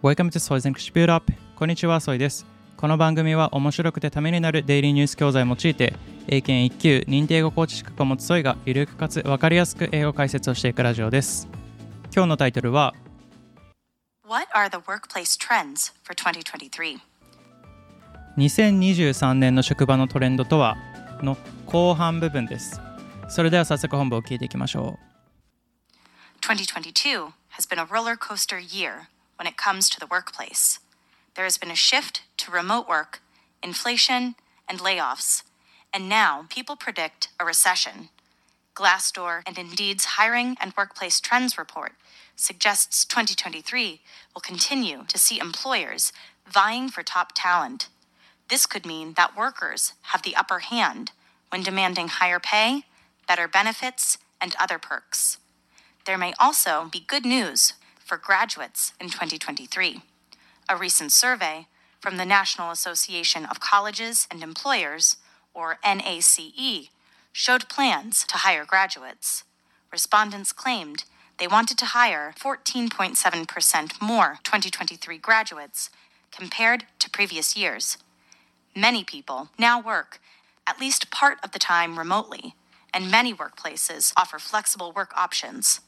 Welcome to Soy's English Build Up こんにちは、ソイです。この番組は面白くてためになるデイリーニュース教材を用いて、英検1級認定英語コーチ資格を持つソイがゆるくかつわかりやすく英語解説をしていくラジオです。今日のタイトルは What are the workplace trends for 2023? 2023年の職場のトレンドとはの後半部分です。それでは早速本部を聞いていきましょう。2022 has been a roller coaster year when it comes to the workplace. There has been a shift to remote work, inflation, and layoffs, and now people predict a recession. Glassdoor and Indeed's Hiring and Workplace Trends report suggests 2023 will continue to see employers vying for top talent. This could mean that workers have the upper hand when demanding higher pay, better benefits, and other perks. There may also be good news for graduates in 2023. A recent survey from the National Association of Colleges and Employers, or NACE, showed plans to hire graduates. Respondents claimed they wanted to hire 14.7% more 2023 graduates compared to previous years. Many people now work at least part of the time remotely, and many workplaces offer flexible work options.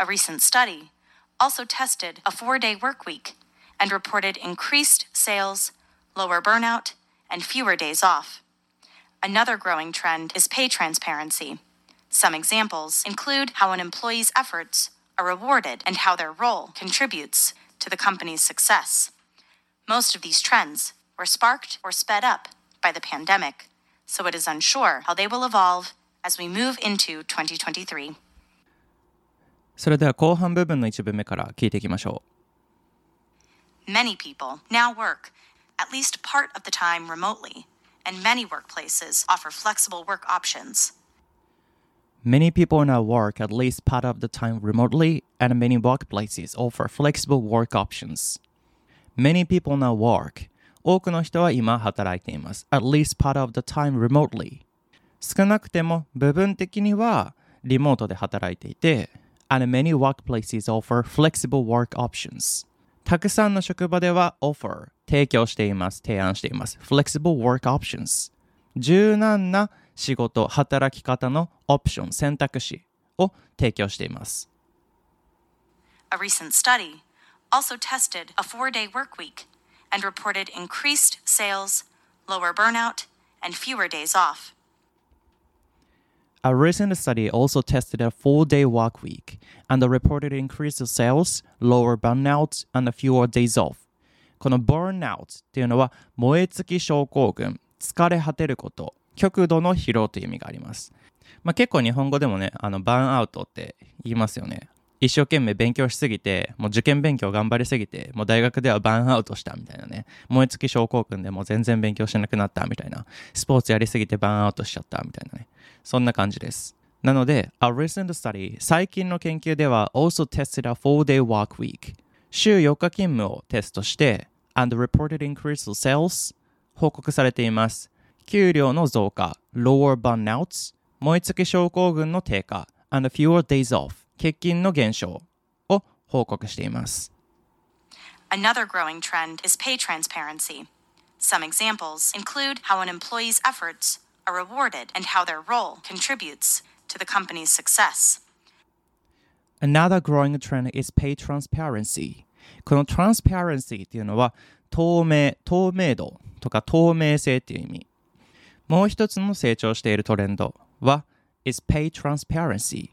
A recent study also tested a four day work week and reported increased sales, lower burnout, and fewer days off. Another growing trend is pay transparency. Some examples include how an employee's efforts are rewarded and how their role contributes to the company's success. Most of these trends were sparked or sped up by the pandemic, so it is unsure how they will evolve as we move into 2023. それでは後半部分の一部目から聞いていきましょ Many people now work at least part of the time remotely, and many workplaces offer flexible work options. う。Many people now work at least part of the time remotely, and many workplaces offer flexible work options. Many people now work. 多くの人は今働いています。at least part of the time remotely. 少なくても部分的にはリモートで働いていて、 and many workplaces offer flexible work options. たくさんの職場では offer 提供しています、提案しています。flexible work options 柔軟な仕事、働き方のオプション、選択肢を提供しています。A recent study also tested a four day work week and reported increased sales, lower burnout, and fewer days off. A recent study also tested a four-day work week and reported increased sales, lower burnout, and fewer days off. この burnout っていうのは燃え尽き症候群、疲れ果てること、極度の疲労という意味があります。まあ、結構日本語でもね、あのバーンアウトって言いますよね。一生懸命勉強しすぎて、もう受験勉強頑張りすぎて、もう大学ではバーンアウトしたみたいなね。燃え尽き症候群でもう全然勉強しなくなったみたいな。スポーツやりすぎてバーンアウトしちゃったみたいなね。そんな感じです。なので、A recent study、最近の研究では also tested a four-day work week。週4日勤務をテストして、and reported increased sales 報告されています。給料の増加、lower burnouts 燃え尽き症候群の低下、and fewer days off 欠勤の減少を報告しています。Another growing trend is pay transparency. Some examples include how an employee's efforts are rewarded and how their role contributes to the company's success. Another growing trend is pay transparency. この transparency っていうのは透明、透明度とか透明性っていう意味。もう一つの成長しているトレンドは is pay transparency。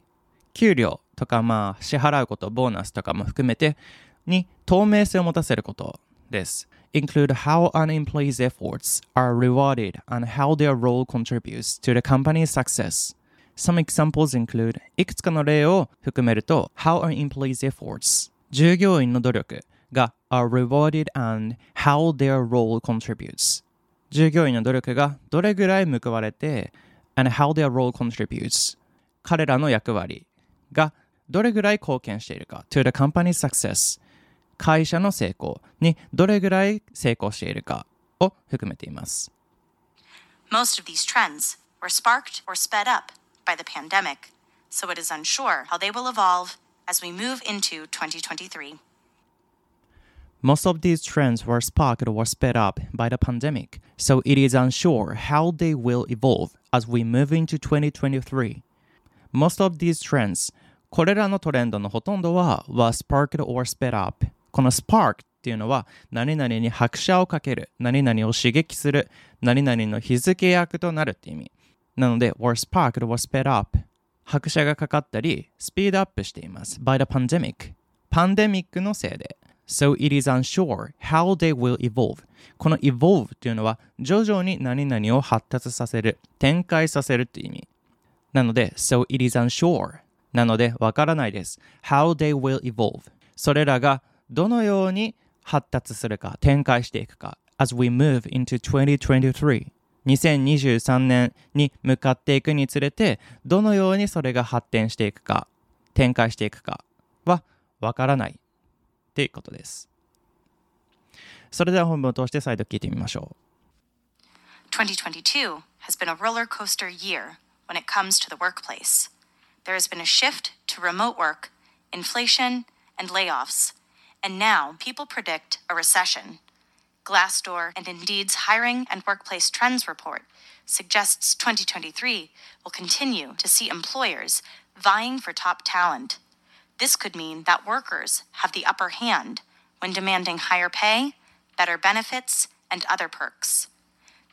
給料とかまあ支払うこと、ボーナスとかも含めてに透明性を持たせることです。include how an employee's efforts are rewarded and how their role contributes to the company's success. Some examples include いくつかの例を含めると How an employee's efforts 従業員の努力が are rewarded and how their role contributes 従業員の努力がどれぐらい報われて and how their role contributes 彼らの役割がどれぐらい貢献しているか to the company's success 会社の成功にどれぐらい成功しているかを含めています Most of these trends were sparked or sped up by the pandemic, so it is unsure how they will evolve as we move into 2023. Most of these trends were sparked or sped up by the pandemic, so it is unsure how they will evolve as we move into 2023. Most of these trends これらのトレンドのほとんどは were sparked or sped up この spark っていうのは何々に拍車をかける何々を刺激する何々の日付役となるって意味。なので were sparked or sped up 拍車がかかったりスピードアップしています。by the pandemic パンデミックのせいで。So it is unsure how they will evolve この evolve っていうのは徐々に何々を発達させる展開させるっていう意味。なので So it is unsure なのでわからないです。how they will evolve それらがどのように発達するか展開していくか as we move into 2023 2023年に向かっていくにつれてどのようにそれが発展していくか展開していくかはわからないっていうことですそれでは本文を通して再度聞いてみましょう2022 has been a roller coaster year when it comes to the workplace. There has been a shift to remote work, inflation, and layoffs, and now people predict a recession. Glassdoor and Indeed's Hiring and Workplace Trends report suggests 2023 will continue to see employers vying for top talent. This could mean that workers have the upper hand when demanding higher pay, better benefits, and other perks.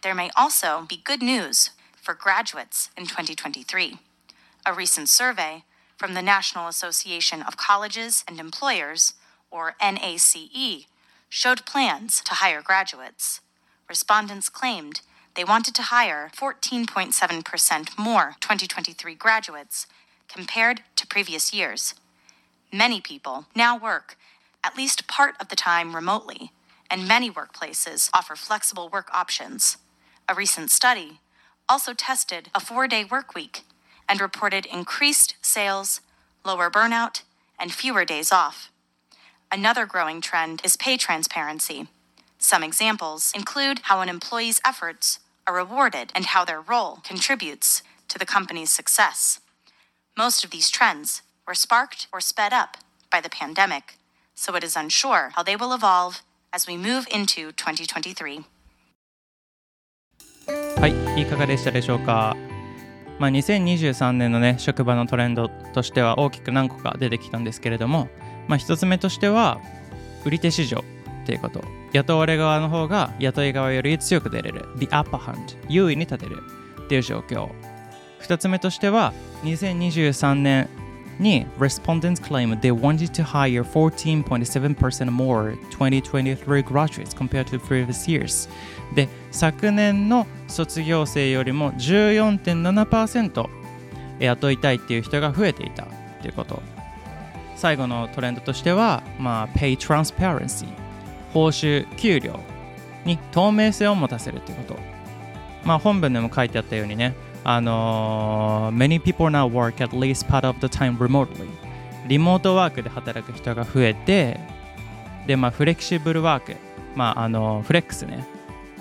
There may also be good news for graduates in 2023. A recent survey from the National Association of Colleges and Employers, or NACE, showed plans to hire graduates. Respondents claimed they wanted to hire 14.7% more 2023 graduates compared to previous years. Many people now work at least part of the time remotely, and many workplaces offer flexible work options. A recent study also tested a four day work week and reported increased sales, lower burnout, and fewer days off. Another growing trend is pay transparency. Some examples include how an employee's efforts are rewarded and how their role contributes to the company's success. Most of these trends were sparked or sped up by the pandemic, so it is unsure how they will evolve as we move into 2023. はい、いかがでしたでしょうか。まあ、2023年のね、職場のトレンドとしては大きく何個か出てきたんですけれども、 まあ、1つ目としては売り手市場っていうこと。雇われ側の方が雇い側より強く出れる。The upper hand 優位に立てるっていう状況。2つ目としては2023年に Respondents claim they wanted to hire 14.7% more 2023 graduates compared to previous years で昨年の卒業生よりも14.7%雇いたいっていう人が増えていたっていうこと。最後のトレンドとしては、まあ、Pay Transparency 報酬、給料に透明性を持たせるということ。まあ、本文でも書いてあったようにね、あのー、Many people now work at least part of the time remotely リモートワークで働く人が増えてで、まあ、フレキシブルワーク、まあ、あのフレックスね。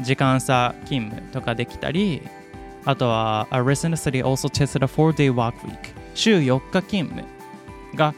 時間差勤務とかできたりあとは A recent study also tested a 4-day work week 週4日勤務が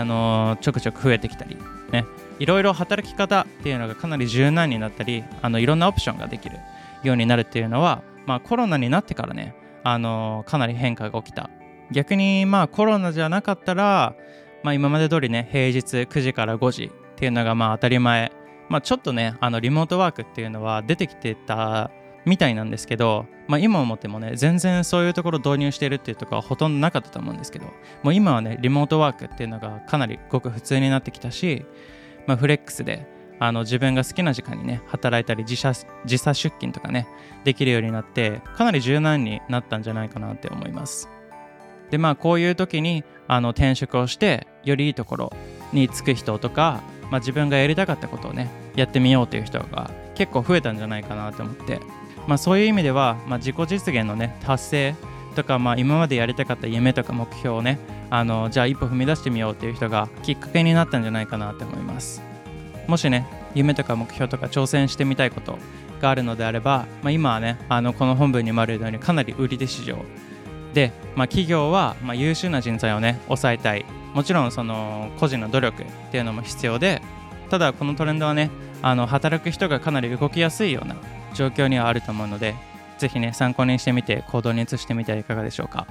あのちょくちょく増えてきたり、ね、いろいろ働き方っていうのがかなり柔軟になったりあのいろんなオプションができるようになるっていうのは、まあ、コロナになってからねあのかなり変化が起きた。逆にまあコロナじゃなかったら、まあ、今まで通りね平日9時から5時っていうのがまあ当たり前、まあ、ちょっとねあのリモートワークっていうのは出てきてたみたいなんですけど、まあ、今思ってもね全然そういうところ導入してるっていうところはほとんどなかったと思うんですけどもう今はねリモートワークっていうのがかなりごく普通になってきたし、まあ、フレックスであの自分が好きな時間にね働いたり自社時差出勤とかねできるようになってかなり柔軟になったんじゃないかなって思います。でまあこういう時にあの転職をしてよりいいところに就く人とか、まあ、自分がやりたかったことをねやってみようという人が結構増えたんじゃないかなと思って。まあ、そういう意味では、まあ、自己実現の、ね、達成とか、まあ、今までやりたかった夢とか目標をねあのじゃあ一歩踏み出してみようっていう人がきっかけになったんじゃないかなと思います。もしね夢とか目標とか挑戦してみたいことがあるのであれば、まあ、今はねあのこの本文にもあるようにかなり売り手市場。で、まあ、企業は、まあ、優秀な人材をね抑えたい。もちろんその個人の努力っていうのも必要でただこのトレンドはねあの働く人がかなり動きやすいような状況にはあると思うのでぜひね参考にしてみて行動に移してみてはいかがでしょうか。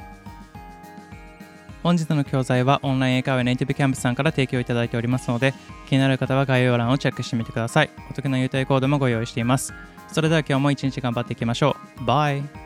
本日の教材はオンライン英会話ネイティブキャンプさんから提供いただいておりますので気になる方は概要欄をチェックしてみてください。お得な優待コードもご用意しています。それでは今日も一日頑張っていきましょう。バイ。